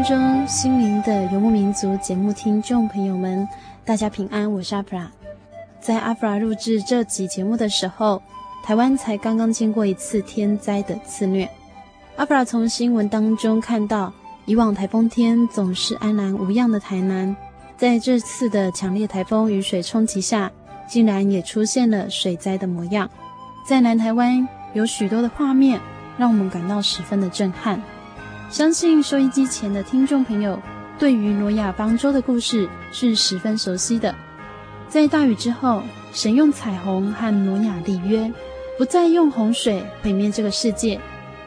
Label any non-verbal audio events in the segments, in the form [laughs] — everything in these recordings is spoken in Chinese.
空中，心灵的游牧民族节目听众朋友们，大家平安，我是阿弗拉。在阿弗拉录制这集节目的时候，台湾才刚刚经过一次天灾的肆虐。阿弗拉从新闻当中看到，以往台风天总是安然无恙的台南，在这次的强烈台风雨水冲击下，竟然也出现了水灾的模样。在南台湾有许多的画面，让我们感到十分的震撼。相信收音机前的听众朋友，对于挪亚方舟的故事是十分熟悉的。在大雨之后，神用彩虹和挪亚立约，不再用洪水毁灭这个世界。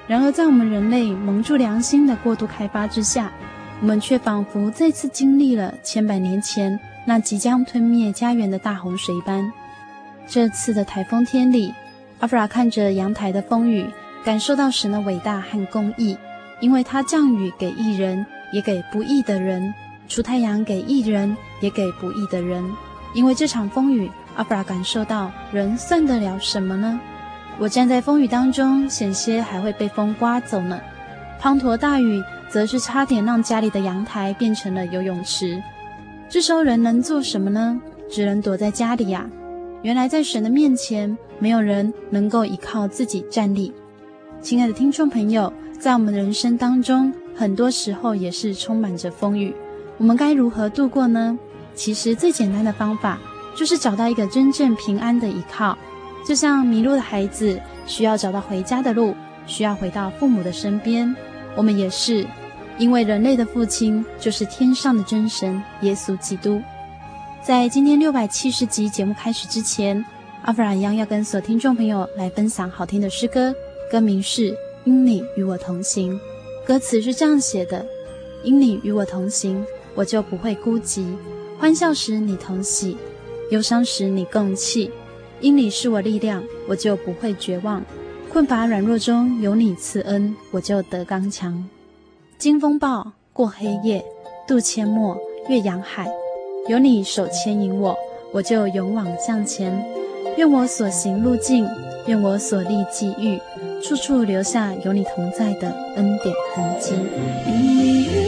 然而，在我们人类蒙住良心的过度开发之下，我们却仿佛再次经历了千百年前那即将吞灭家园的大洪水般。这次的台风天里，阿弗拉看着阳台的风雨，感受到神的伟大和公义。因为他降雨给义人，也给不义的人；出太阳给义人，也给不义的人。因为这场风雨，阿弗拉感受到人算得了什么呢？我站在风雨当中，险些还会被风刮走呢。滂沱大雨，则是差点让家里的阳台变成了游泳池。这时候人能做什么呢？只能躲在家里呀。原来在神的面前，没有人能够依靠自己站立。亲爱的听众朋友。在我们的人生当中，很多时候也是充满着风雨，我们该如何度过呢？其实最简单的方法就是找到一个真正平安的依靠。就像迷路的孩子需要找到回家的路，需要回到父母的身边，我们也是，因为人类的父亲就是天上的真神耶稣基督。在今天六百七十集节目开始之前，阿弗拉一样要跟所听众朋友来分享好听的诗歌，歌名是。因你与我同行，歌词是这样写的：因你与我同行，我就不会孤寂；欢笑时你同喜，忧伤时你共泣。因你是我力量，我就不会绝望；困乏软弱中有你赐恩，我就得刚强。经风暴，过黑夜，渡阡陌，越洋海，有你手牵引我，我就勇往向前。愿我所行路径，愿我所立际遇。处处留下有你同在的恩典痕迹。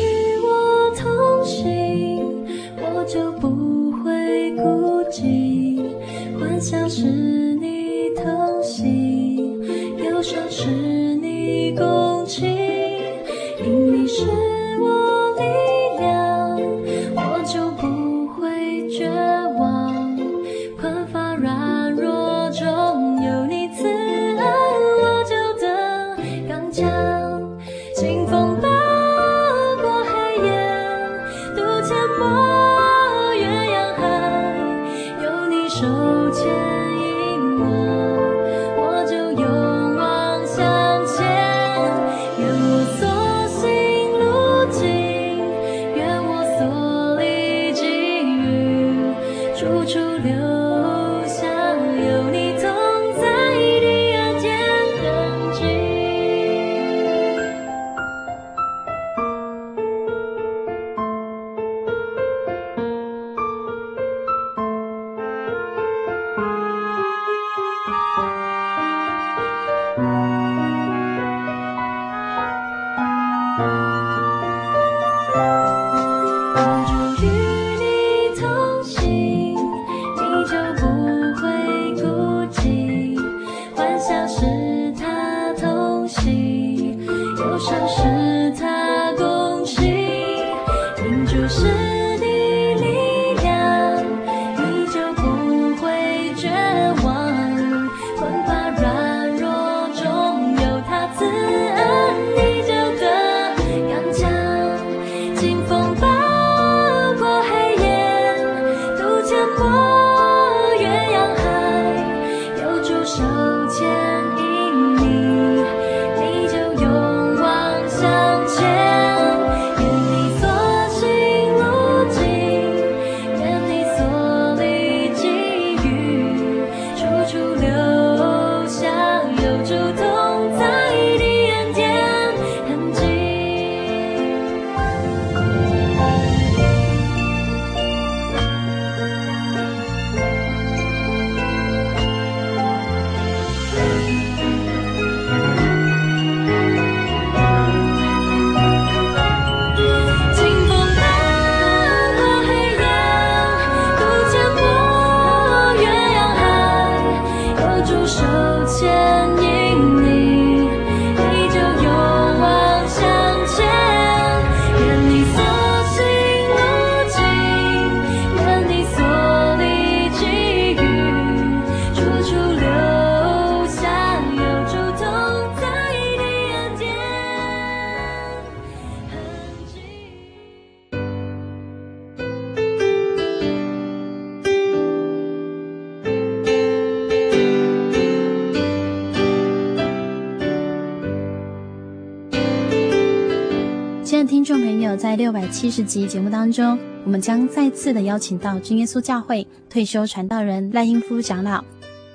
听众朋友在六百七十集节目当中，我们将再次的邀请到真耶稣教会退休传道人赖英夫长老。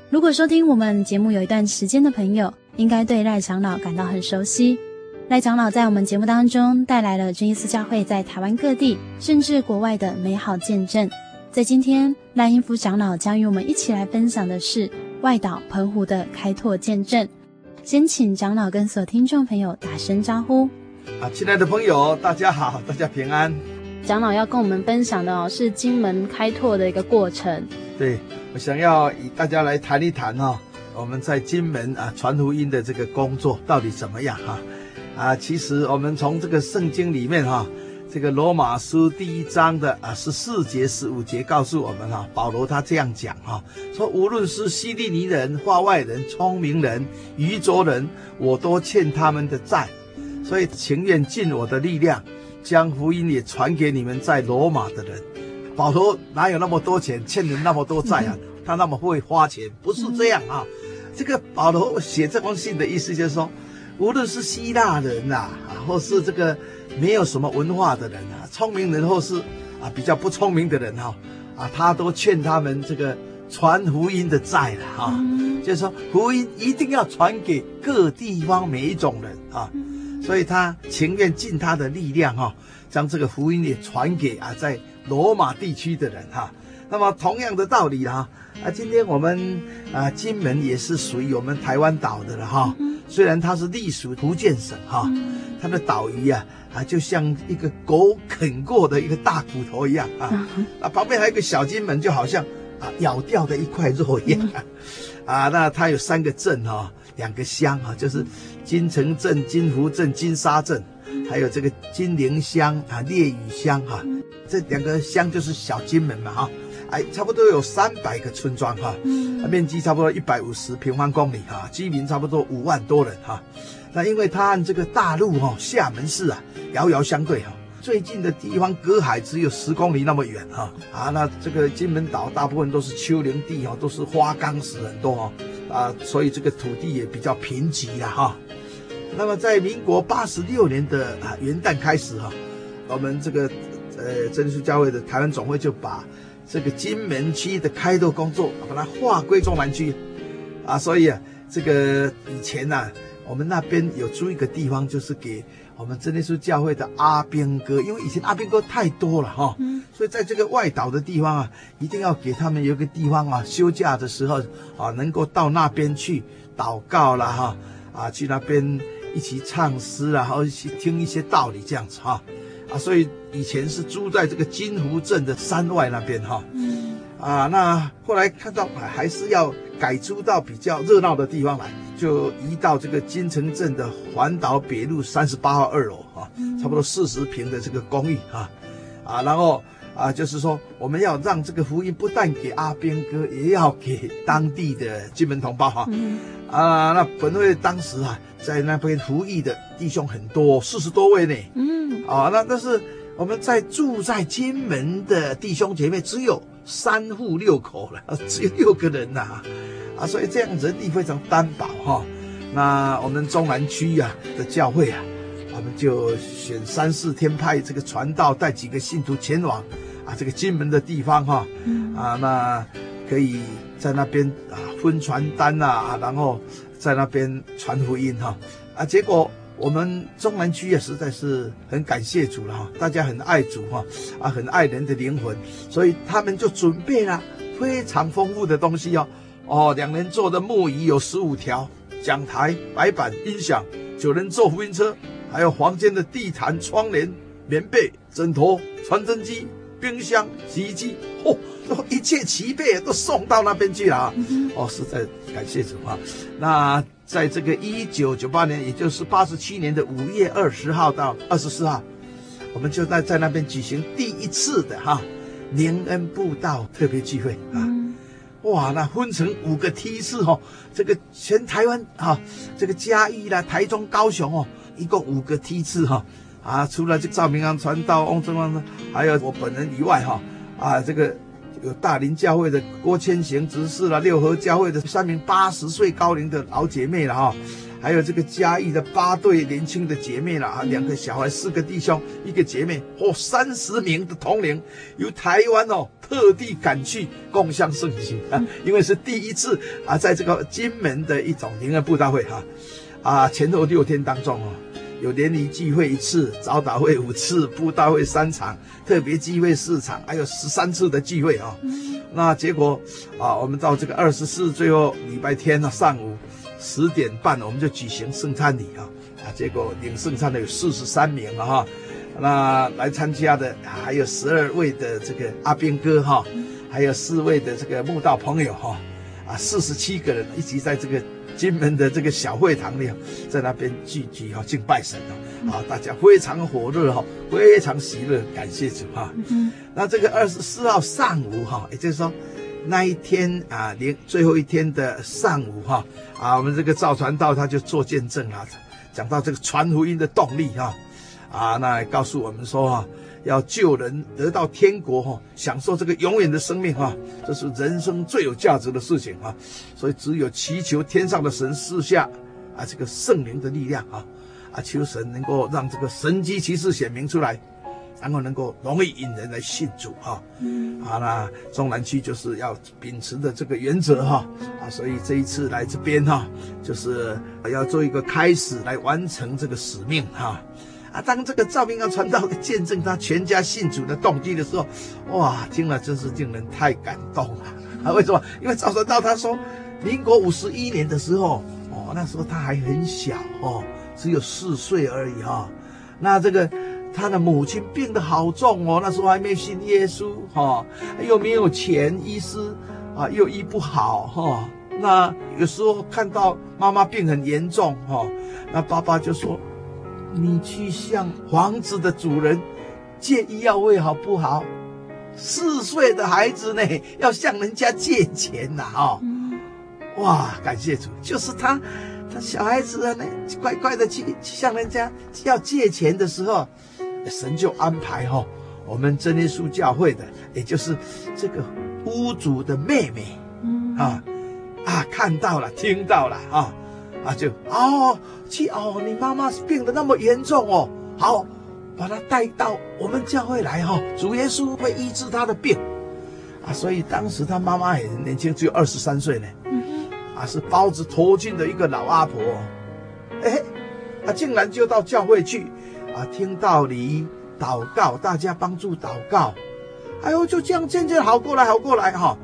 如果收听我们节目有一段时间的朋友，应该对赖长老感到很熟悉。赖长老在我们节目当中带来了真耶稣教会在台湾各地甚至国外的美好见证。在今天，赖英夫长老将与我们一起来分享的是外岛澎湖的开拓见证。先请长老跟所听众朋友打声招呼。啊，亲爱的朋友，大家好，[laughs] 大家平安。长老要跟我们分享的哦，是金门开拓的一个过程。对，我想要与大家来谈一谈哦，我们在金门啊传福音的这个工作到底怎么样哈？啊，其实我们从这个圣经里面哈，这个罗马书第一章的啊十四节、十五节告诉我们哈，保罗他这样讲哈，说无论是西利尼人、化外人、聪明人、愚拙人，我都欠他们的债。所以情愿尽我的力量，将福音也传给你们在罗马的人。保罗哪有那么多钱，欠人那么多债啊？[laughs] 他那么会花钱，不是这样啊。这个保罗写这封信的意思就是说，无论是希腊人呐，啊，或是这个没有什么文化的人啊，聪明人或是啊比较不聪明的人哈，啊，他都欠他们这个传福音的债了哈。就是说，福音一定要传给各地方每一种人啊。所以他情愿尽他的力量哈，将这个福音也传给啊在罗马地区的人哈。那么同样的道理哈，啊，今天我们啊金门也是属于我们台湾岛的了哈。虽然它是隶属福建省哈，它的岛屿啊啊就像一个狗啃过的一个大骨头一样啊。啊，旁边还有一个小金门，就好像啊咬掉的一块肉一样。啊，那它有三个镇哈。两个乡啊，就是金城镇、金湖镇、金沙镇，还有这个金陵乡啊、烈屿乡哈，这两个乡就是小金门嘛哈，哎，差不多有三百个村庄哈，面积差不多一百五十平方公里哈，居民差不多五万多人哈。那因为它和这个大陆哈厦门市啊遥遥相对哈，最近的地方隔海只有十公里那么远哈啊，那这个金门岛大部分都是丘陵地哈，都是花岗石很多哈。啊，所以这个土地也比较贫瘠了哈。那么在民国八十六年的啊元旦开始哈，我们这个呃真耶稣教会的台湾总会就把这个金门区的开拓工作把它划归中南区啊。所以啊，这个以前呐、啊，我们那边有租一个地方，就是给我们真耶稣教会的阿兵哥，因为以前阿兵哥太多了哈。所以在这个外岛的地方啊，一定要给他们有个地方啊，休假的时候啊，能够到那边去祷告了哈，啊，去那边一起唱诗啊，然后一起听一些道理这样子哈，啊，所以以前是住在这个金湖镇的山外那边哈，嗯，啊，那后来看到还是要改租到比较热闹的地方来，就移到这个金城镇的环岛北路三十八号二楼啊，差不多四十平的这个公寓啊。啊，然后啊，就是说我们要让这个福音不但给阿边哥，也要给当地的金门同胞哈。嗯、啊，那本会当时啊，在那边服役的弟兄很多，四十多位呢。嗯，啊，那但是我们在住在金门的弟兄姐妹只有三户六口了，只有六个人呐、啊，啊，所以这样人力非常单薄哈。那我们中南区呀的教会啊。我们就选三四天派这个传道带几个信徒前往啊这个金门的地方哈，嗯、啊那可以在那边啊分传单呐啊，然后在那边传福音哈啊，结果我们中南区也实在是很感谢主了哈，大家很爱主哈啊很爱人的灵魂，所以他们就准备了非常丰富的东西哦哦，两人坐的木椅有十五条，讲台、白板、音响，九人坐福音车。还有房间的地毯、窗帘、棉被、枕头、传真机、冰箱、洗衣机，哦，一切齐备，都送到那边去了啊！哦，实在感谢主啊！那在这个一九九八年，也就是八十七年的五月二十号到二十四号，我们就在在那边举行第一次的哈灵恩布道特别聚会啊！哇，那分成五个梯次哦，这个全台湾哈，这个嘉义啦、台中、高雄哦。一共五个梯次哈，啊，除了这赵明安传道、翁正旺，还有我本人以外哈，啊，这个有大林教会的郭千行执事啦，六合教会的三名八十岁高龄的老姐妹了哈，还有这个嘉义的八对年轻的姐妹了啊，两个小孩，四个弟兄，一个姐妹，哦，三十名的同龄，由台湾哦特地赶去共襄盛举啊，因为是第一次啊，在这个金门的一种灵恩布道会哈，啊，前后六天当中哦。有联谊聚会一次，早祷会五次，布道会三场，特别聚会四场，还有十三次的聚会啊、哦。嗯、那结果啊，我们到这个二十四最后礼拜天呢，上午十点半，我们就举行圣餐礼啊。啊，结果领圣餐的有四十三名了哈。那来参加的还有十二位的这个阿兵哥哈，还有四位的这个慕道朋友哈。啊，四十七个人一起在这个。金门的这个小会堂里，在那边聚集哈，敬拜神啊，啊，大家非常火热哈，非常喜乐，感谢主哈。嗯，那这个二十四号上午哈，也就是说那一天啊，连最后一天的上午哈，啊，我们这个赵传道他就做见证啊，讲到这个传福音的动力哈，啊，那告诉我们说哈。要救人得到天国哈，享受这个永远的生命哈，这是人生最有价值的事情啊！所以只有祈求天上的神赐下啊这个圣灵的力量啊啊，求神能够让这个神机骑士显明出来，然后能够容易引人来信主哈。嗯，好啦，中南区就是要秉持的这个原则哈啊，所以这一次来这边哈，就是要做一个开始来完成这个使命哈。啊，当这个赵明阳传道见证他全家信主的动机的时候，哇，听了真是令人太感动了啊！为什么？因为赵传道他说，民国五十一年的时候，哦，那时候他还很小哦，只有四岁而已哈、哦。那这个他的母亲病得好重哦，那时候还没信耶稣哈、哦，又没有钱医师啊，又医不好哈、哦。那有时候看到妈妈病很严重哈、哦，那爸爸就说。你去向房子的主人借医药费好不好？四岁的孩子呢，要向人家借钱呐、啊！哦，哇，感谢主，就是他，他小孩子啊，那乖乖的去向人家要借钱的时候，神就安排哈、哦，我们真耶稣教会的，也就是这个屋主的妹妹，啊啊，看到了，听到了啊。啊，就哦，去哦，你妈妈病得那么严重哦，好，把她带到我们教会来哈、哦，主耶稣会医治她的病，啊，所以当时她妈妈很年轻，只有二十三岁呢，嗯，啊，是包子头巾的一个老阿婆，哎，啊，竟然就到教会去，啊，听道理，祷告，大家帮助祷告，哎呦，就这样渐渐好过来，好过来哈、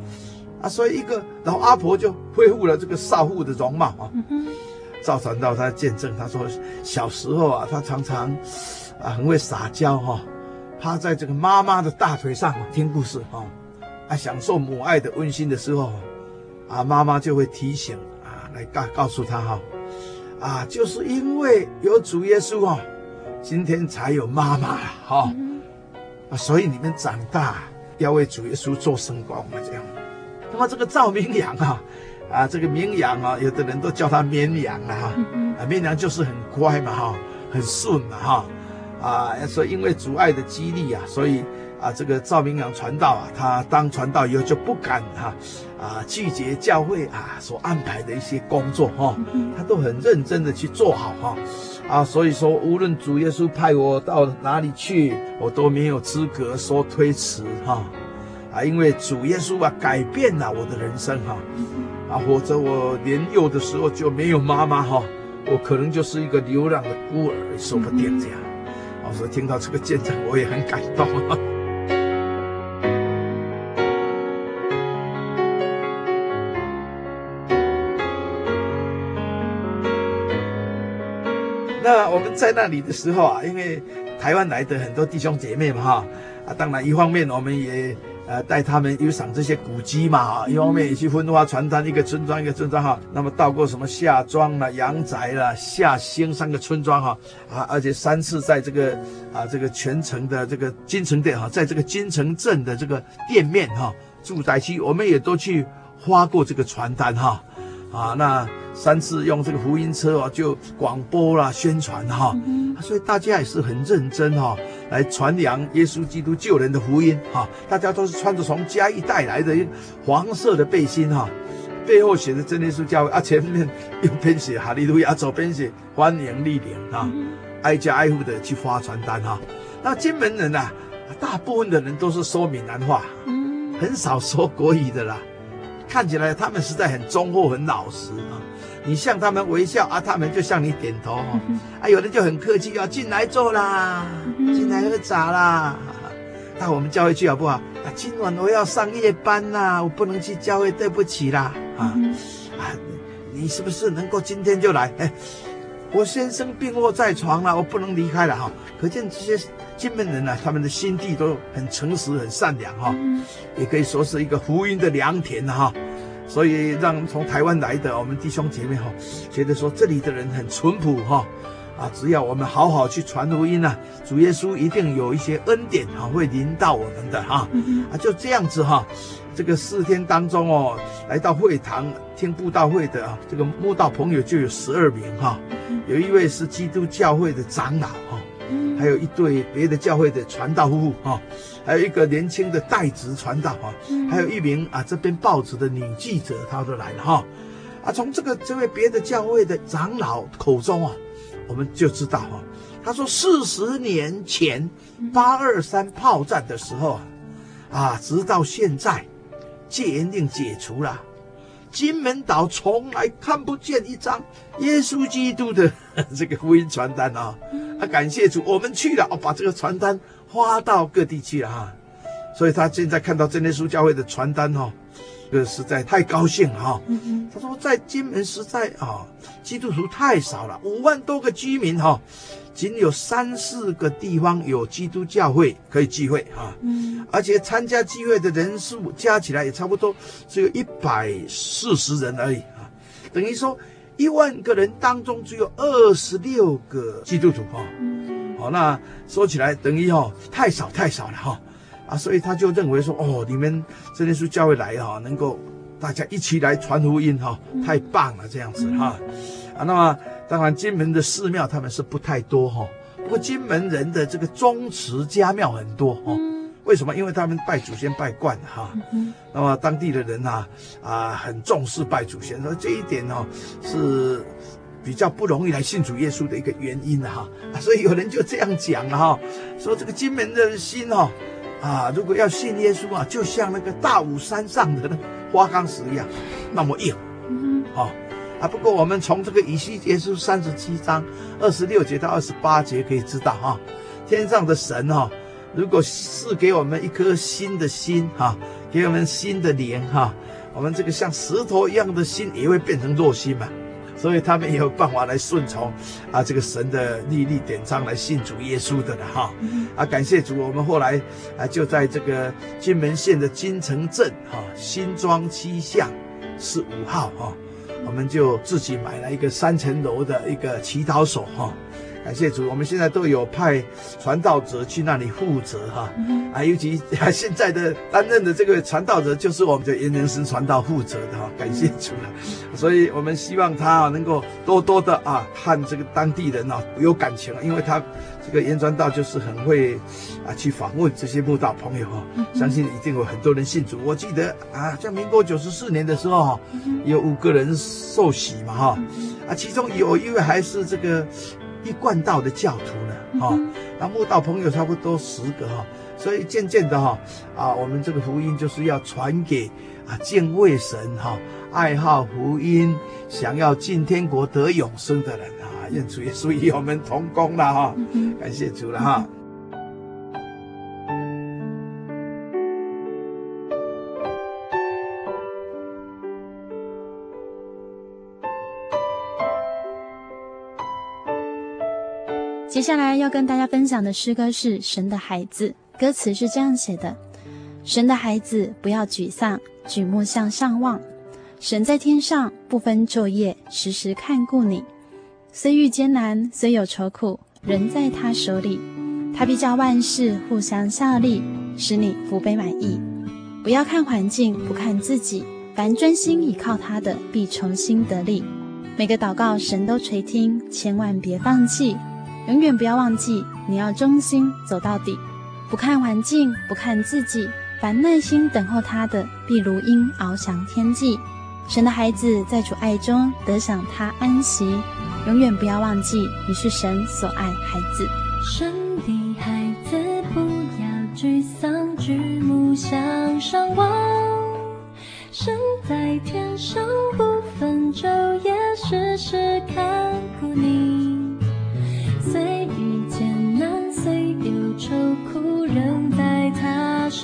啊，所以一个老阿婆就恢复了这个少妇的容貌啊。嗯哼赵传道他见证，他说小时候啊，他常常啊很会撒娇哈，趴在这个妈妈的大腿上听故事哈，啊享受母爱的温馨的时候，啊妈妈就会提醒啊来告告诉他哈，啊就是因为有主耶稣啊，今天才有妈妈哈，啊，所以你们长大要为主耶稣做圣光嘛，这样。那么这个赵明阳啊，啊，这个明阳啊，有的人都叫他绵羊啊，哈，啊，绵羊就是很乖嘛，哈，很顺嘛，哈，啊，所以因为阻碍的激励啊，所以。啊，这个赵明阳传道啊，他当传道以后就不敢哈啊，啊拒绝教会啊所安排的一些工作哈，哦，他都很认真的去做好哈啊，所以说无论主耶稣派我到哪里去，我都没有资格说推辞哈啊，因为主耶稣啊改变了我的人生哈啊，或者我年幼的时候就没有妈妈哈，我可能就是一个流浪的孤儿，说不定这样。啊，所以听到这个见证，我也很感动。[laughs] 那我们在那里的时候啊，因为台湾来的很多弟兄姐妹嘛，哈啊，当然一方面我们也呃带他们游赏这些古迹嘛，哈，一方面也去分发传单，一个村庄一个村庄哈。那么到过什么夏庄啦、阳宅啦、夏兴三个村庄哈啊，而且三次在这个啊这个全城的这个金城店哈，在这个金城镇的这个店面哈住宅区，我们也都去发过这个传单哈啊那。三次用这个福音车啊，就广播啦、宣传哈，所以大家也是很认真哈，来传扬耶稣基督救人的福音哈。大家都是穿着从嘉义带来的黄色的背心哈，背后写着真耶稣教会啊，前面右边写哈利路亚，左边写欢迎莅临啊，挨家挨户的去发传单哈。那金门人呐，大部分的人都是说闽南话，很少说国语的啦。看起来他们实在很忠厚、很老实啊。你向他们微笑啊，他们就向你点头。[laughs] 啊，有的就很客气，要进来坐啦，进来喝茶啦。到我们教会去好不好？啊，今晚我要上夜班啦，我不能去教会，对不起啦。啊啊，你是不是能够今天就来？哎，[laughs] 我先生病卧在床了，我不能离开了哈。可见这些金门人呢，他们的心地都很诚实、很善良哈，也可以说是一个福音的良田哈。所以让从台湾来的我们弟兄姐妹哈，觉得说这里的人很淳朴哈，啊，只要我们好好去传福音啊，主耶稣一定有一些恩典哈会临到我们的哈，啊，就这样子哈，这个四天当中哦，来到会堂听布道会的啊，这个慕道朋友就有十二名哈，有一位是基督教会的长老哈。还有一对别的教会的传道夫妇哈，还有一个年轻的代职传道哈，还有一名啊这边报纸的女记者，她都来了哈，啊从这个这位别的教会的长老口中啊，我们就知道哈，他说四十年前八二三炮战的时候啊，啊直到现在戒严令解除了，金门岛从来看不见一张耶稣基督的 [laughs] 这个福音传单啊。他感谢主，我们去了哦，把这个传单发到各地去了哈，所以他现在看到真耶稣教会的传单哈，这个实在太高兴了哈。他说在金门实在啊，基督徒太少了，五万多个居民哈，仅有三四个地方有基督教会可以聚会哈，而且参加聚会的人数加起来也差不多只有一百四十人而已啊，等于说。一万个人当中只有二十六个基督徒哈，好，那说起来等于哦太少太少了哈，啊，所以他就认为说哦，你们真耶稣教会来哈，能够大家一起来传福音哈，太棒了这样子哈，啊，那么当然金门的寺庙他们是不太多哈，不过金门人的这个宗祠家庙很多哈。为什么？因为他们拜祖先拜惯了哈，那么当地的人呐，啊，很重视拜祖先，所以这一点哦，是比较不容易来信主耶稣的一个原因哈。所以有人就这样讲了哈，说这个金门的心哦，啊，如果要信耶稣啊，就像那个大武山上的那花岗石一样，那么硬，啊啊。不过我们从这个以西结书三十七章二十六节到二十八节可以知道哈，天上的神哈。如果是给我们一颗新的心哈，给我们新的灵哈，我们这个像石头一样的心也会变成肉心嘛，所以他们也有办法来顺从啊这个神的律例典章来信主耶稣的了哈。啊，感谢主，我们后来啊就在这个金门县的金城镇哈新庄七巷十五号哈，我们就自己买了一个三层楼的一个祈祷所哈。感谢主，我们现在都有派传道者去那里负责哈，啊，尤其啊现在的担任的这个传道者就是我们的严仁生传道负责的哈，感谢主了。所以我们希望他啊能够多多的啊和这个当地人啊有感情，因为他这个严传道就是很会啊去访问这些慕道朋友哈，相信一定有很多人信主。我记得啊，在民国九十四年的时候，有五个人受洗嘛哈，啊，其中有一位还是这个。一贯道的教徒呢，哈、嗯，那慕道朋友差不多十个哈，所以渐渐的哈，啊，我们这个福音就是要传给啊敬畏神哈、爱好福音、想要进天国得永生的人啊，愿主耶稣与我们同工了哈，感谢主了哈。接下来要跟大家分享的诗歌是《神的孩子》，歌词是这样写的：神的孩子，不要沮丧，举目向上望。神在天上，不分昼夜，时时看顾你。虽遇艰难，虽有愁苦，仍在他手里。他必叫万事互相效力，使你福杯满溢。不要看环境，不看自己，凡专心倚靠他的，必重新得力。每个祷告，神都垂听，千万别放弃。永远不要忘记，你要忠心走到底，不看环境，不看自己，凡耐心等候他的，必如鹰翱翔天际。神的孩子在主爱中得享他安息，永远不要忘记，你是神所爱孩子。神的孩子不要沮丧，举目向上望，神在天上不分昼夜，时时看顾你。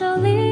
这里。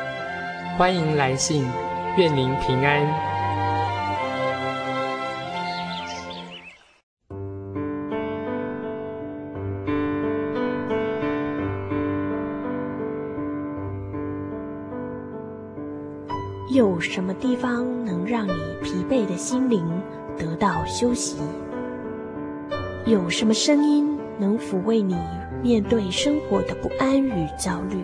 欢迎来信，愿您平安。有什么地方能让你疲惫的心灵得到休息？有什么声音能抚慰你面对生活的不安与焦虑？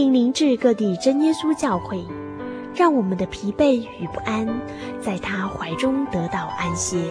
迎您至各地真耶稣教会，让我们的疲惫与不安，在他怀中得到安歇。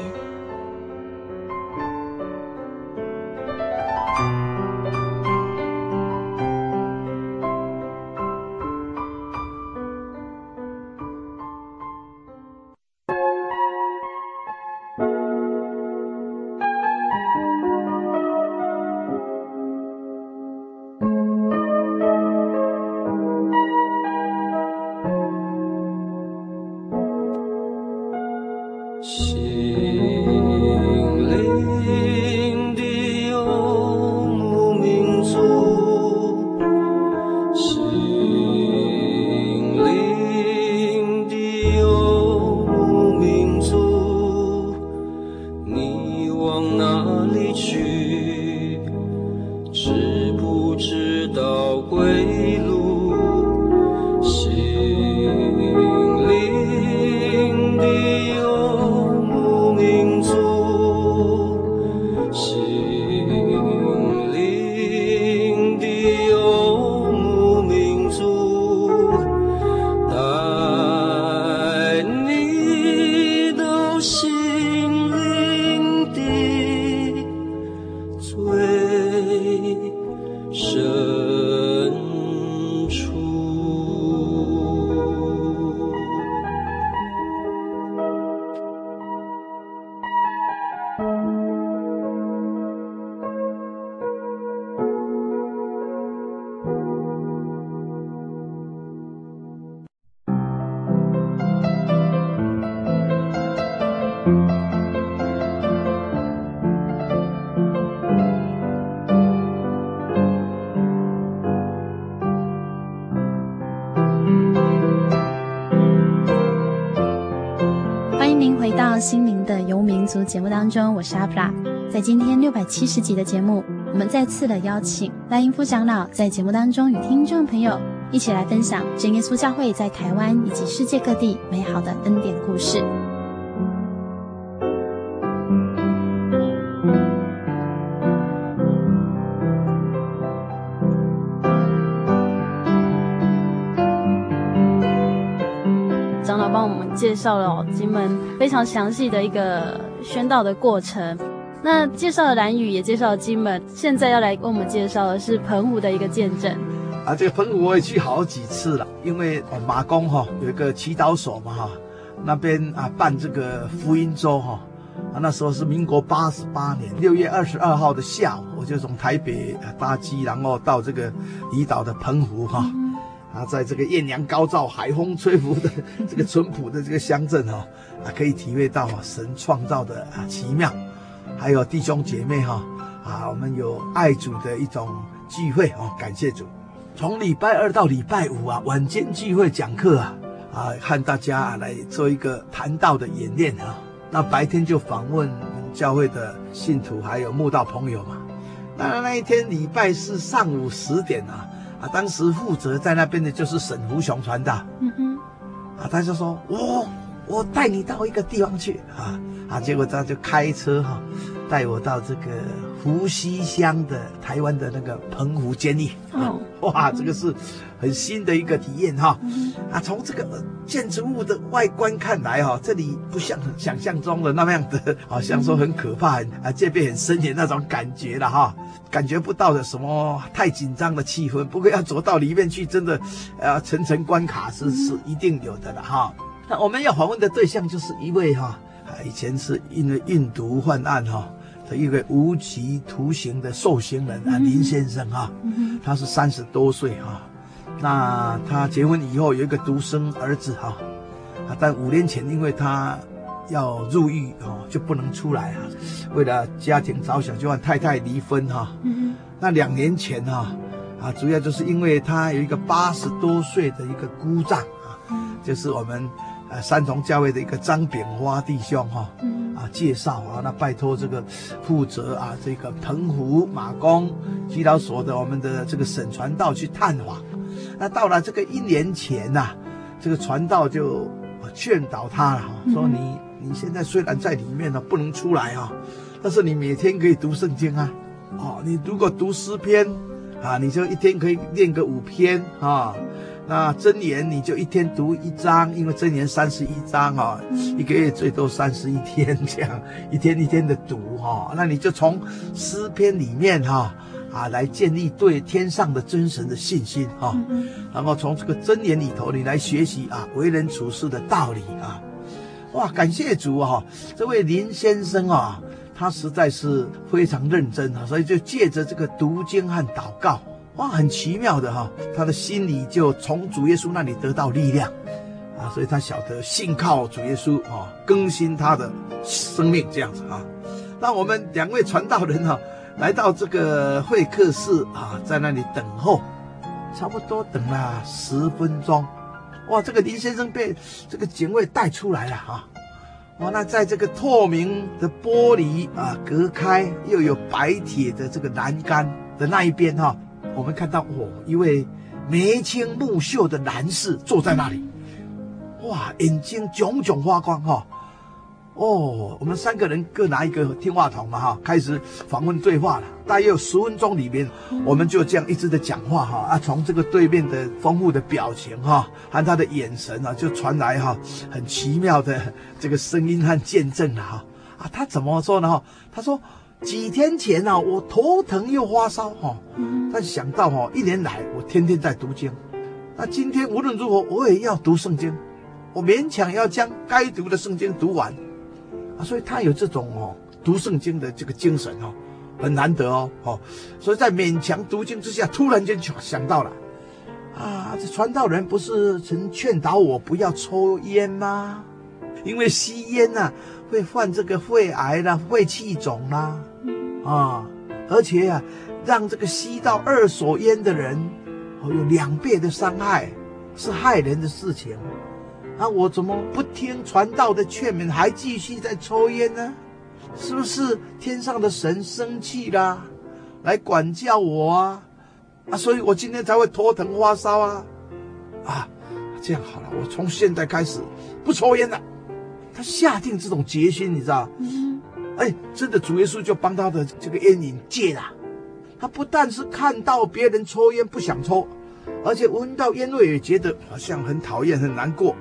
节目当中，我是阿普拉。在今天六百七十集的节目，我们再次的邀请赖英夫长老在节目当中与听众朋友一起来分享真耶稣教会在台湾以及世界各地美好的恩典故事。长老帮我们介绍了金门非常详细的一个。宣道的过程，那介绍了兰屿，也介绍了金门，现在要来跟我们介绍的是澎湖的一个见证。啊，这个澎湖我也去好几次了，因为马公哈有一个祈祷所嘛哈，那边啊办这个福音周哈，啊那时候是民国八十八年六月二十二号的下午，我就从台北搭机，然后到这个离岛的澎湖哈，啊在这个艳阳高照、海风吹拂的这个淳朴的这个乡镇哈。啊，可以体会到神创造的啊奇妙，还有弟兄姐妹哈啊，我们有爱主的一种聚会哦，感谢主。从礼拜二到礼拜五啊，晚间聚会讲课啊，啊，和大家啊来做一个谈道的演练啊。那白天就访问教会的信徒还有慕道朋友嘛。当然那一天礼拜四上午十点啊，啊，当时负责在那边的就是沈福雄传道。嗯哼，啊，他就说我我带你到一个地方去啊啊，结果他就开车哈、啊，带我到这个。福溪乡的台湾的那个澎湖监狱，哦，[laughs] 哇，这个是很新的一个体验哈，啊，从这个建筑物的外观看来哈，这里不像想象中的那么样的，[laughs] 好像说很可怕，很啊戒备很森严那种感觉了哈，感觉不到的什么太紧张的气氛，不过要走到里面去，真的，呃，层层关卡是是一定有的了哈。那我们要访问的对象就是一位哈，啊，以前是因为运毒犯案哈。一个无期徒刑的受刑人啊，林先生啊，他是三十多岁哈，那他结婚以后有一个独生儿子哈，啊，但五年前因为他要入狱哦，就不能出来啊，为了家庭着想，就和太太离婚哈。那两年前哈，啊，主要就是因为他有一个八十多岁的一个姑丈啊，就是我们呃三重教会的一个张炳花弟兄哈。啊，介绍啊，那拜托这个负责啊，这个澎湖马公祈祷所的我们的这个沈传道去探访。那到了这个一年前呐、啊，这个传道就劝导他了，说你你现在虽然在里面呢不能出来啊，但是你每天可以读圣经啊，哦，你如果读诗篇啊，你就一天可以念个五篇啊。那箴言你就一天读一章，因为箴言三十一章哈，一个月最多三十一天这样，一天一天的读哈。那你就从诗篇里面哈啊来建立对天上的真神的信心哈，然后从这个箴言里头你来学习啊为人处事的道理啊。哇，感谢主啊！这位林先生啊，他实在是非常认真啊，所以就借着这个读经和祷告。哇，很奇妙的哈，他的心里就从主耶稣那里得到力量啊，所以他晓得信靠主耶稣啊，更新他的生命这样子啊。那我们两位传道人哈，来到这个会客室啊，在那里等候，差不多等了十分钟。哇，这个林先生被这个警卫带出来了哈。哇，那在这个透明的玻璃啊隔开，又有白铁的这个栏杆的那一边哈。我们看到哦，一位眉清目秀的男士坐在那里，哇，眼睛炯炯发光哈、哦，哦，我们三个人各拿一个听话筒嘛哈，开始访问对话了。大约有十分钟里面，我们就这样一直在讲话哈啊，从这个对面的丰富的表情哈和他的眼神啊，就传来哈很奇妙的这个声音和见证了哈啊，他怎么说呢哈？他说。几天前啊，我头疼又发烧哈，但想到哈，一年来我天天在读经，那今天无论如何我也要读圣经，我勉强要将该读的圣经读完，啊，所以他有这种哦读圣经的这个精神哦，很难得哦，哦，所以在勉强读经之下，突然间就想到了，啊，这传道人不是曾劝导我不要抽烟吗？因为吸烟呐会患这个肺癌啦、肺气肿啦。啊，啊而且呀、啊，让这个吸到二手烟的人，哦，有两倍的伤害，是害人的事情。啊，我怎么不听传道的劝勉，还继续在抽烟呢？是不是天上的神生气啦，来管教我啊？啊，所以我今天才会头疼发烧啊！啊，这样好了，我从现在开始不抽烟了。他下定这种决心，你知道？哎，真的，主耶稣就帮他的这个烟瘾戒了。他不但是看到别人抽烟不想抽，而且闻到烟味也觉得好像很讨厌、很难过。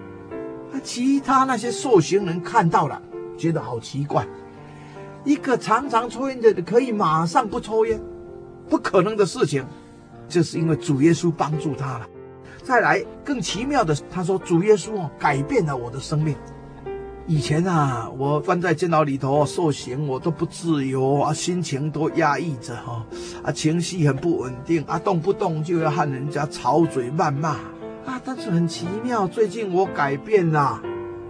他其他那些受刑人看到了，觉得好奇怪，一个常常抽烟的可以马上不抽烟，不可能的事情，就是因为主耶稣帮助他了。再来更奇妙的是，他说主耶稣哦改变了我的生命。以前啊，我关在监牢里头受刑，我都不自由啊，心情都压抑着哈，啊，情绪很不稳定啊，动不动就要和人家吵嘴谩骂啊。但是很奇妙，最近我改变了，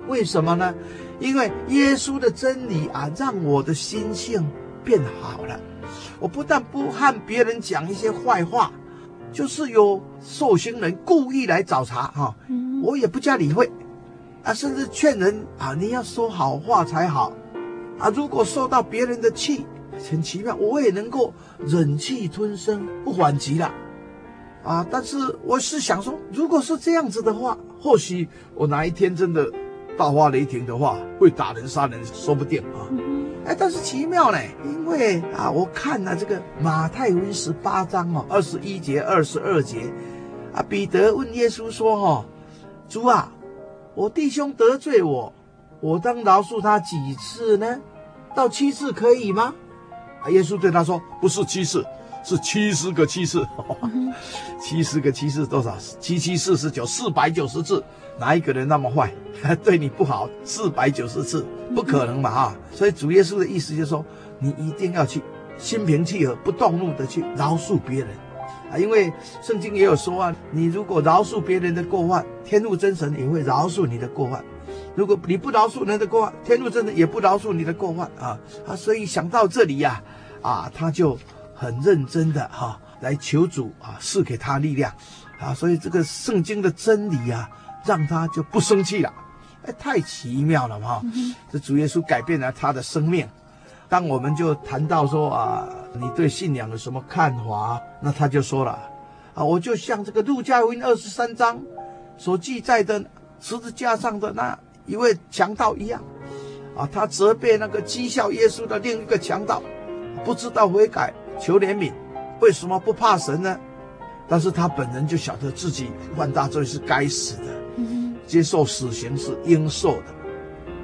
为什么呢？因为耶稣的真理啊，让我的心性变好了。我不但不和别人讲一些坏话，就是有受刑人故意来找茬哈，我也不加理会。啊，甚至劝人啊，你要说好话才好，啊，如果受到别人的气，很奇妙，我也能够忍气吞声，不反击了。啊！但是我是想说，如果是这样子的话，或许我哪一天真的大发雷霆的话，会打人杀人，说不定啊。哎，但是奇妙呢，因为啊，我看了这个马太福音十八章哦，二十一节、二十二节，啊，彼得问耶稣说：“哈，主啊，我弟兄得罪我，我当饶恕他几次呢？到七次可以吗？”啊，耶稣对他说：“不是七次。”是七十个七次，[laughs] 七十个七次多少？七七四十九，四百九十次。哪一个人那么坏，[laughs] 对你不好？四百九十次，不可能嘛啊！所以主耶稣的意思就是说，你一定要去心平气和、不动怒的去饶恕别人啊！因为圣经也有说啊，你如果饶恕别人的过犯，天路真神也会饶恕你的过犯；如果你不饶恕人的过犯，天路真神也不饶恕你的过犯啊啊！所以想到这里呀，啊，他就。很认真的哈，来求主啊，赐给他力量啊，所以这个圣经的真理啊，让他就不生气了，哎，太奇妙了哈！这主耶稣改变了他的生命。当我们就谈到说啊，你对信仰有什么看法？那他就说了啊，我就像这个路加福音二十三章所记载的十字架上的那一位强盗一样啊，他责备那个讥笑耶稣的另一个强盗，不知道悔改。求怜悯，为什么不怕神呢？但是他本人就晓得自己犯大罪是该死的，接受死刑是应受的，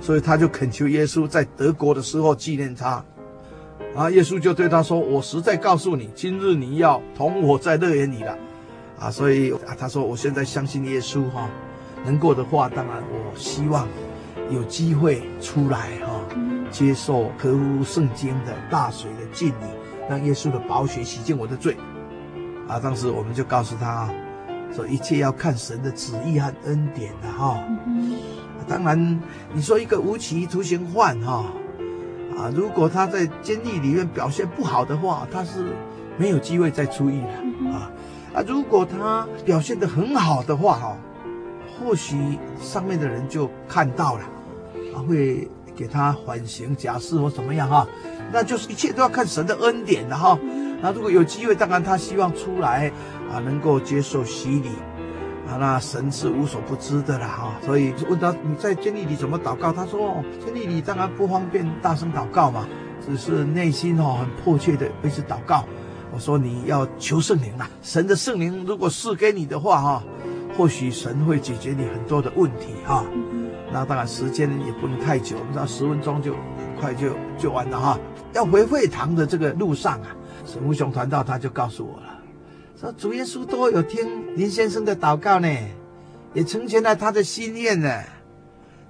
所以他就恳求耶稣在德国的时候纪念他。啊，耶稣就对他说：“我实在告诉你，今日你要同我在乐园里了。”啊，所以啊，他说：“我现在相信耶稣哈，能够的话，当然我希望有机会出来哈，接受合乎圣经的大水的浸礼。”让耶稣的宝血洗净我的罪，啊！当时我们就告诉他，说一切要看神的旨意和恩典的哈。当然，你说一个无期徒刑犯哈，啊，如果他在监狱里面表现不好的话，他是没有机会再出狱了啊。啊，如果他表现得很好的话哈，或许上面的人就看到了，啊，会给他缓刑假释或怎么样哈。那就是一切都要看神的恩典的哈。那如果有机会，当然他希望出来啊，能够接受洗礼啊。那神是无所不知的了哈。所以问他你在监狱里怎么祷告？他说监狱里当然不方便大声祷告嘛，只是内心哦很迫切的一直祷告。我说你要求圣灵啊，神的圣灵如果赐给你的话哈，或许神会解决你很多的问题哈。那当然时间也不能太久，我们知道十分钟就很快就就完了哈。要回会堂的这个路上啊，神父兄传道他就告诉我了，说主耶稣都有听林先生的祷告呢，也成全了他的心愿呢。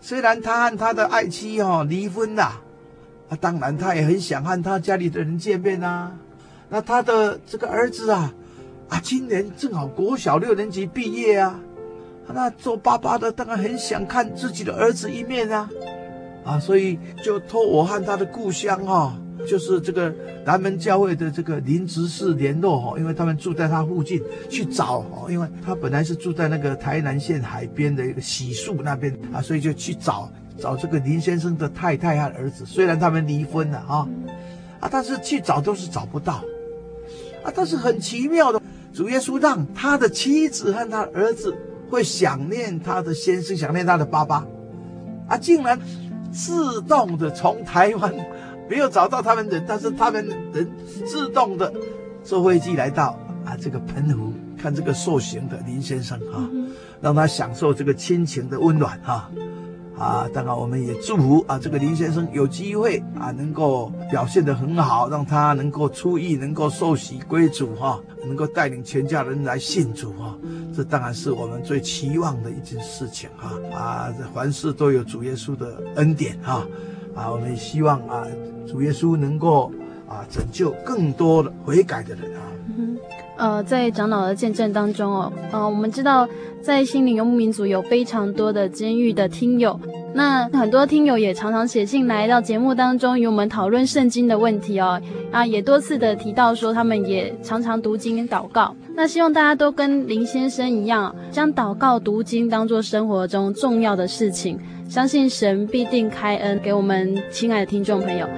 虽然他和他的爱妻哦离婚了，啊，当然他也很想和他家里的人见面啊。那他的这个儿子啊，啊，今年正好国小六年级毕业啊，那做爸爸的当然很想看自己的儿子一面啊，啊，所以就托我和他的故乡哈。就是这个南门教会的这个林执事联络哈，因为他们住在他附近去找哈，因为他本来是住在那个台南县海边的一个洗漱那边啊，所以就去找找这个林先生的太太和儿子。虽然他们离婚了啊，啊，但是去找都是找不到啊。但是很奇妙的，主耶稣让他的妻子和他儿子会想念他的先生，想念他的爸爸啊，竟然自动的从台湾。没有找到他们人，但是他们人自动的坐飞机来到啊，这个澎湖看这个受刑的林先生啊，让他享受这个亲情的温暖哈啊！当然我们也祝福啊，这个林先生有机会啊，能够表现得很好，让他能够出狱，能够受洗归主哈，能够带领全家人来信主哈，这当然是我们最期望的一件事情哈啊！这凡事都有主耶稣的恩典哈啊，啊我们也希望啊。主耶稣能够啊拯救更多的悔改的人啊。呃，在长老的见证当中哦，呃，我们知道在心灵游牧民族有非常多的监狱的听友，那很多听友也常常写信来到节目当中与我们讨论圣经的问题哦，啊，也多次的提到说他们也常常读经祷告。那希望大家都跟林先生一样，将祷告读经当做生活中重要的事情，相信神必定开恩给我们亲爱的听众朋友。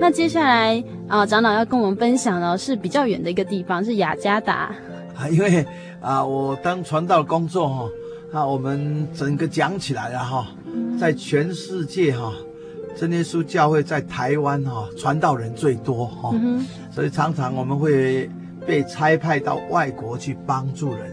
那接下来啊长老要跟我们分享的是比较远的一个地方是雅加达。啊因为啊我当传道工作哈那我们整个讲起来了哈在全世界哈真耶稣教会在台湾哈传道人最多哈，所以常常我们会被差派到外国去帮助人。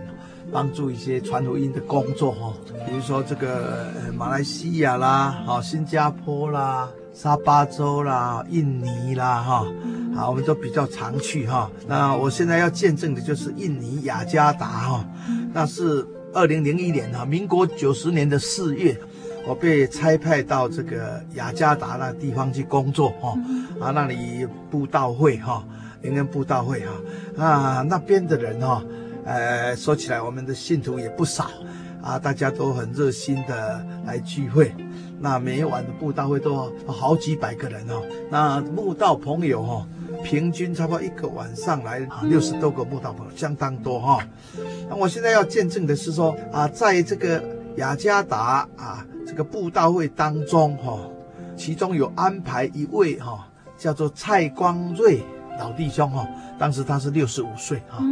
帮助一些传福音的工作哈，比如说这个马来西亚啦，哈，新加坡啦，沙巴州啦，印尼啦，哈，啊，我们都比较常去哈。那我现在要见证的就是印尼雅加达哈，那是二零零一年哈，民国九十年的四月，我被差派到这个雅加达那地方去工作哈，啊，那里布道会哈，灵恩布道会哈，啊，那边的人哈。呃，说起来，我们的信徒也不少啊，大家都很热心的来聚会。那每一晚的布道会都好几百个人哦。那慕道朋友哈、哦，平均差不多一个晚上来六十多个慕道朋友，相当多哈、哦。那我现在要见证的是说啊，在这个雅加达啊，这个布道会当中哈、哦，其中有安排一位哈、哦，叫做蔡光瑞老弟兄哈、哦，当时他是六十五岁哈。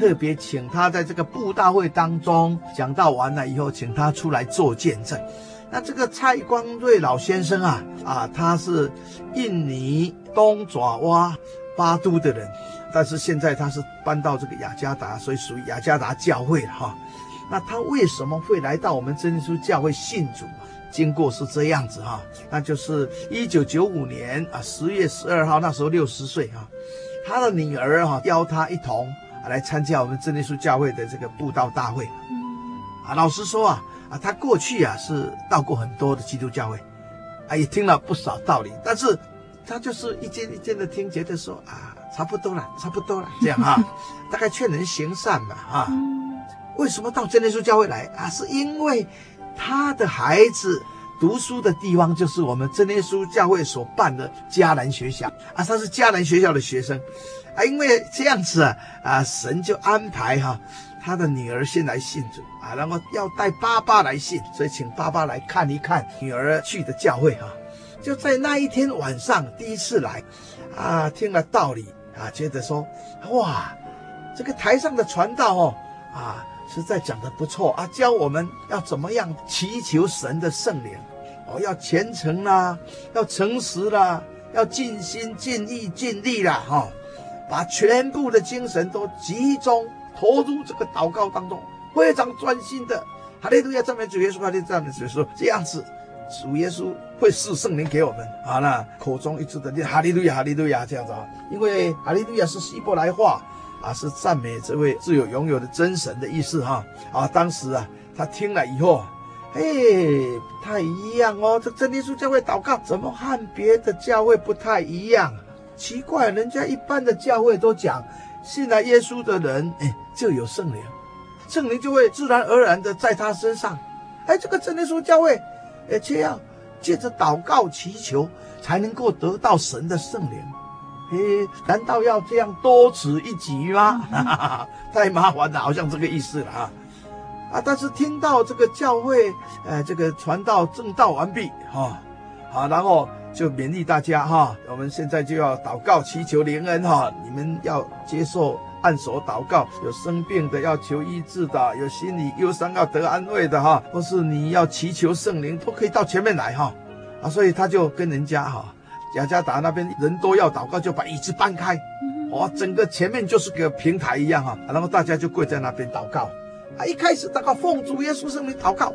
特别请他在这个布道会当中讲道完了以后，请他出来做见证。那这个蔡光瑞老先生啊，啊，他是印尼东爪哇巴都的人，但是现在他是搬到这个雅加达，所以属于雅加达教会了哈。那他为什么会来到我们真耶稣教会信主？经过是这样子哈，那就是一九九五年啊十月十二号，那时候六十岁哈，他的女儿哈邀他一同。来参加我们真耶稣教会的这个布道大会，啊，老实说啊，啊，他过去啊是到过很多的基督教会，啊，也听了不少道理，但是他就是一件一件的听，觉得说啊，差不多了，差不多了，这样啊，[laughs] 大概劝人行善嘛，哈，为什么到真耶稣教会来啊？是因为他的孩子读书的地方就是我们真耶稣教会所办的迦南学校啊，他是迦南学校的学生。啊，因为这样子啊，啊，神就安排哈、他的女儿先来信主啊，然后要带爸爸来信，所以请爸爸来看一看女儿去的教会哈、就在那一天晚上第一次来，啊，听了道理啊，觉得说，哇，这个台上的传道哦，啊，实在讲的不错啊，教我们要怎么样祈求神的圣灵，哦，要虔诚啦，要诚实啦，要尽心尽意尽力啦，哈、哦。把全部的精神都集中投入这个祷告当中，非常专心的。哈利路亚，赞美主耶稣，哈利，赞美主耶稣。这样子，主耶稣会赐圣灵给我们。好，那口中一直的念哈利路亚，哈利路亚，这样子啊。因为哈利路亚是希伯来话啊，是赞美这位自有拥有的真神的意思哈。啊，当时啊，他听了以后，哎，不太一样哦。这真耶稣教会祷告怎么和别的教会不太一样？奇怪，人家一般的教会都讲，信了耶稣的人，哎，就有圣灵，圣灵就会自然而然的在他身上。哎，这个真耶稣教会，哎，却要借着祷告祈求，才能够得到神的圣灵。哎，难道要这样多此一举吗？哈哈哈，太麻烦了，好像这个意思了啊。啊，但是听到这个教会，哎，这个传道正道完毕，哈、好，然后。就勉励大家哈，我们现在就要祷告祈求灵恩哈，你们要接受按手祷告，有生病的要求医治的，有心理忧伤要得安慰的哈，或是你要祈求圣灵，都可以到前面来哈，啊，所以他就跟人家哈，雅加达那边人都要祷告，就把椅子搬开，哦，整个前面就是个平台一样哈，然后大家就跪在那边祷告，啊，一开始祷告奉主耶稣圣名祷告，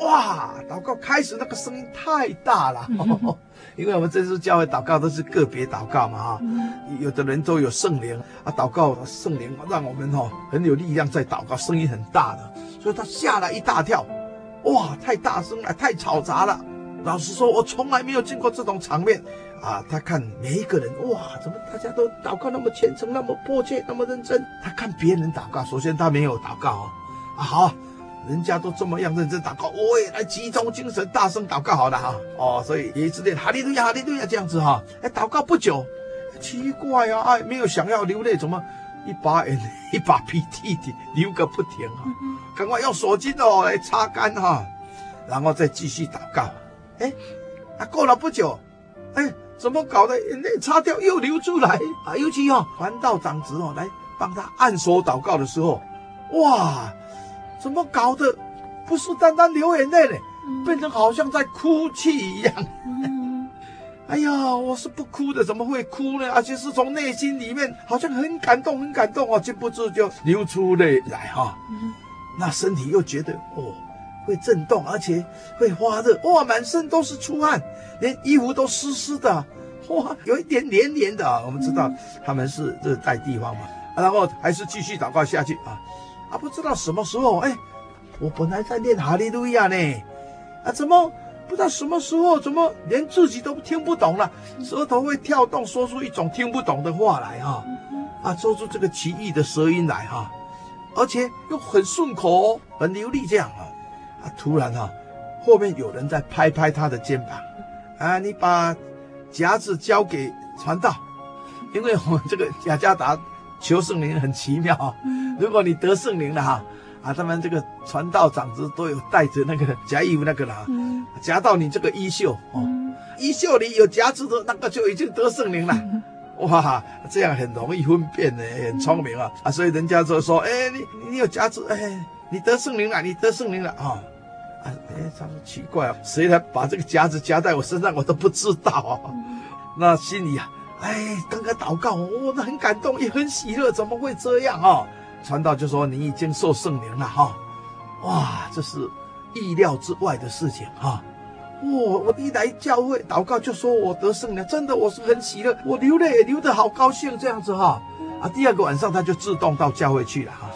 哇，祷告开始那个声音太大了。[laughs] 因为我们这次教会祷告都是个别祷告嘛，哈，有的人都有圣灵啊，祷告圣灵让我们哈很有力量在祷告，声音很大的，所以他吓了一大跳，哇，太大声了，太嘈杂了。老实说，我从来没有见过这种场面啊。他看每一个人，哇，怎么大家都祷告那么虔诚，那么迫切，那么认真？他看别人祷告，首先他没有祷告哦，啊好。人家都这么样认真祷告，我也来集中精神，大声祷告好了哈。哦，所以也一直念哈利路亚，哈利路亚这样子哈。哎，祷告不久，奇怪啊，哎，没有想要流泪，怎么一把眼 [laughs] 一把鼻涕的流个不停啊？赶快用手巾哦来擦干哈，然后再继续祷告。哎，啊，过了不久，哎，怎么搞的？眼泪擦掉又流出来啊！尤其哦，传道长子哦来帮他按手祷告的时候，哇，怎么搞的？不是单单流眼泪嘞，变成好像在哭泣一样。[laughs] 哎呀，我是不哭的，怎么会哭呢？而且是从内心里面，好像很感动，很感动哦，禁不住就流出泪来哈。那身体又觉得哦，会震动，而且会发热，哇，满身都是出汗，连衣服都湿湿的，哇，有一点黏黏的啊。我们知道他们是热带地方嘛，然后还是继续祷告下去啊啊，不知道什么时候，哎，我本来在念哈利路亚呢，啊，怎么？不知道什么时候，怎么连自己都听不懂了？舌头会跳动，说出一种听不懂的话来啊，啊，说出这个奇异的舌音来哈，而且又很顺口，很流利这样啊。啊，突然哈，后面有人在拍拍他的肩膀，啊，你把夹子交给传道，因为我们这个雅加达求圣灵很奇妙，如果你得圣灵了哈。啊，他们这个传道长子都有带着那个夹衣服那个了，嗯、夹到你这个衣袖哦，嗯、衣袖里有夹子的那个就已经得圣灵了，嗯、哇，这样很容易分辨呢，很聪明啊、嗯、啊，所以人家就说，哎，你你有夹子，哎，你得圣灵了，你得圣灵了啊，啊，哎，他说奇怪啊，谁来把这个夹子夹在我身上，我都不知道啊，嗯、那心里啊，哎，刚刚祷告，我都很感动，也很喜乐，怎么会这样啊？传道就说：“你已经受圣灵了哈，哇，这是意料之外的事情哈。我、哦、我一来教会祷告就说我得圣灵，真的我是很喜乐，我流泪也流得好高兴这样子哈。啊，第二个晚上他就自动到教会去了哈。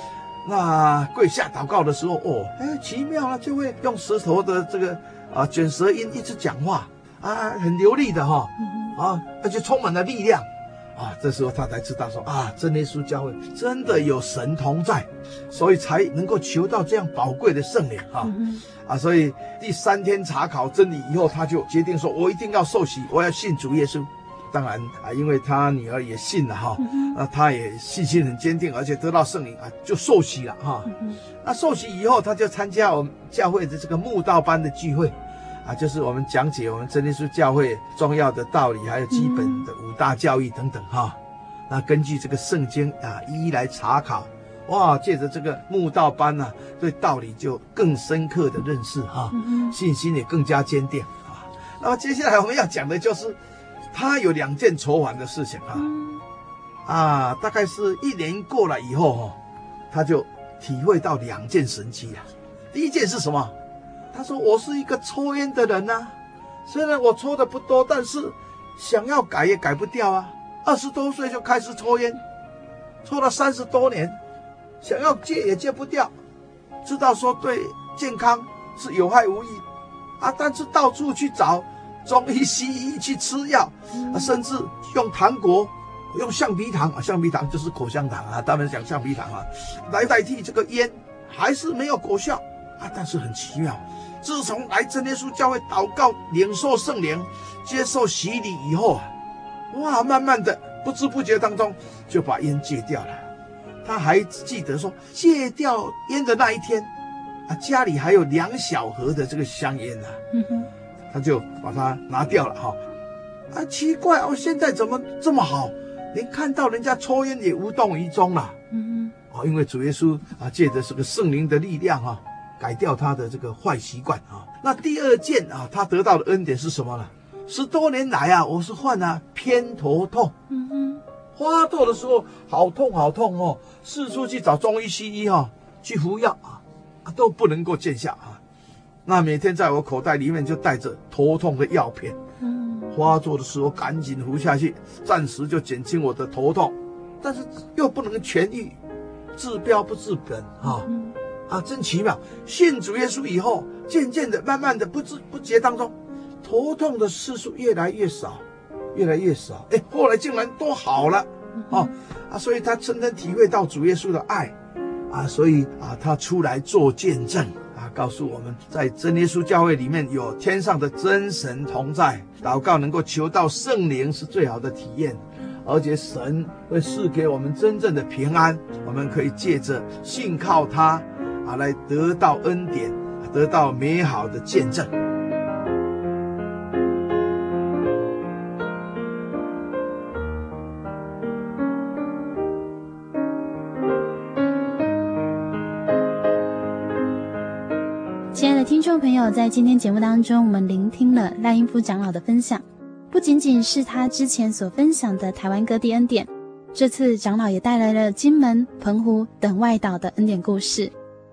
那跪下祷告的时候，哦，哎，奇妙啊，就会用舌头的这个啊卷舌音一直讲话啊，很流利的哈，啊，而且充满了力量。”啊，这时候他才知道说啊，真耶稣教会真的有神同在，所以才能够求到这样宝贵的圣灵哈。啊，嗯、啊，所以第三天查考真理以后，他就决定说，我一定要受洗，我要信主耶稣。当然啊，因为他女儿也信了哈，嗯、那他也信心很坚定，而且得到圣灵啊，就受洗了哈。嗯、那受洗以后，他就参加我们教会的这个慕道班的聚会。啊，就是我们讲解我们真耶稣教会重要的道理，还有基本的五大教义等等哈。那根据这个圣经啊，一一来查考，哇，借着这个慕道班呢，对道理就更深刻的认识哈，信心也更加坚定啊。那么接下来我们要讲的就是，他有两件愁烦的事情啊，啊，大概是一年过了以后哈，他就体会到两件神奇啊。第一件是什么？他说：“我是一个抽烟的人呐、啊，虽然我抽的不多，但是想要改也改不掉啊。二十多岁就开始抽烟，抽了三十多年，想要戒也戒不掉。知道说对健康是有害无益啊，但是到处去找中医西医去吃药，啊，甚至用糖果、用橡皮糖啊，橡皮糖就是口香糖啊，他们讲橡皮糖啊，来代替这个烟，还是没有果效啊。但是很奇妙。”自从来真耶稣教会祷告、领受圣灵、接受洗礼以后啊，哇，慢慢的不知不觉当中就把烟戒掉了。他还记得说，戒掉烟的那一天啊，家里还有两小盒的这个香烟呢、啊。嗯哼，他就把它拿掉了哈。啊，奇怪哦，现在怎么这么好，连看到人家抽烟也无动于衷了。嗯哼，哦，因为主耶稣啊，借着这个圣灵的力量哈、啊。改掉他的这个坏习惯啊。那第二件啊，他得到的恩典是什么呢？十多年来啊，我是患了偏头痛。嗯哼，发作的时候好痛好痛哦，四处去找中医西医哈、啊，去服药啊，都不能够见效啊。那每天在我口袋里面就带着头痛的药片。嗯，发作的时候赶紧服下去，暂时就减轻我的头痛，但是又不能痊愈，治标不治本啊。嗯啊，真奇妙！信主耶稣以后，渐渐的、慢慢的、不知不觉当中，头痛的次数越来越少，越来越少。哎，后来竟然都好了，哦，啊，所以他真正体会到主耶稣的爱，啊，所以啊，他出来做见证，啊，告诉我们在真耶稣教会里面有天上的真神同在，祷告能够求到圣灵是最好的体验，而且神会赐给我们真正的平安，我们可以借着信靠他。啊，来得到恩典，得到美好的见证。听众朋友，在今天节目当中，我们聆听了赖英夫长老的分享，不仅仅是他之前所分享的台湾各地恩典，这次长老也带来了金门、澎湖等外岛的恩典故事。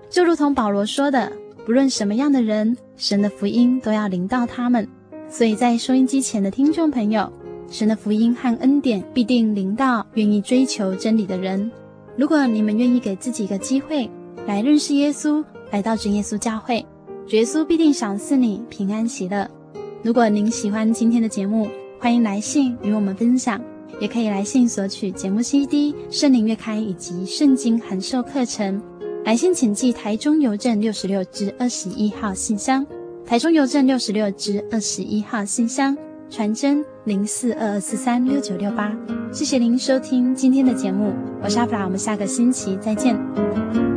就如同保罗说的，不论什么样的人，神的福音都要临到他们。所以在收音机前的听众朋友，神的福音和恩典必定临到愿意追求真理的人。如果你们愿意给自己一个机会，来认识耶稣，来到真耶稣教会。耶稣必定赏赐你平安喜乐。如果您喜欢今天的节目，欢迎来信与我们分享，也可以来信索取节目 CD、圣灵月刊以及圣经函授课程。来信请寄台中邮政六十六支二十一号信箱，台中邮政六十六支二十一号信箱，传真零四二二四三六九六八。谢谢您收听今天的节目，我是阿弗拉，我们下个星期再见。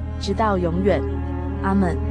直到永远，阿门。